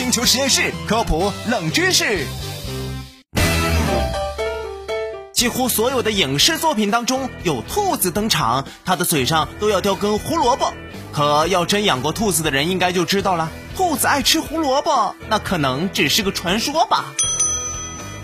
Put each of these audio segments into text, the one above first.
星球实验室科普冷知识。几乎所有的影视作品当中有兔子登场，它的嘴上都要叼根胡萝卜。可要真养过兔子的人应该就知道了，兔子爱吃胡萝卜，那可能只是个传说吧。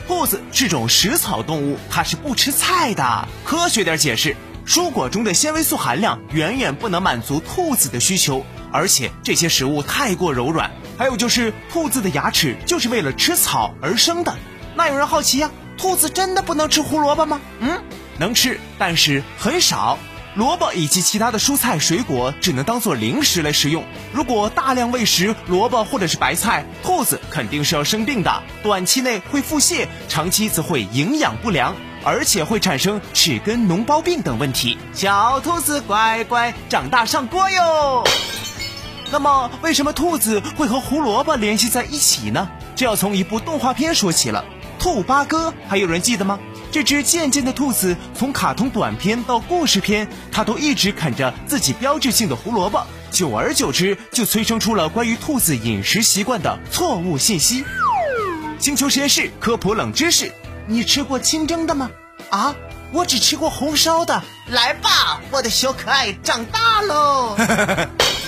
兔子是种食草动物，它是不吃菜的。科学点解释，蔬果中的纤维素含量远远不能满足兔子的需求，而且这些食物太过柔软。还有就是，兔子的牙齿就是为了吃草而生的。那有人好奇呀？兔子真的不能吃胡萝卜吗？嗯，能吃，但是很少。萝卜以及其他的蔬菜水果只能当做零食来食用。如果大量喂食萝卜或者是白菜，兔子肯定是要生病的。短期内会腹泻，长期则会营养不良，而且会产生齿根脓包病等问题。小兔子乖乖长大上锅哟。那么，为什么兔子会和胡萝卜联系在一起呢？这要从一部动画片说起了。兔八哥，还有人记得吗？这只贱贱的兔子，从卡通短片到故事片，它都一直啃着自己标志性的胡萝卜。久而久之，就催生出了关于兔子饮食习惯的错误信息。星球实验室科普冷知识：你吃过清蒸的吗？啊，我只吃过红烧的。来吧，我的小可爱，长大喽！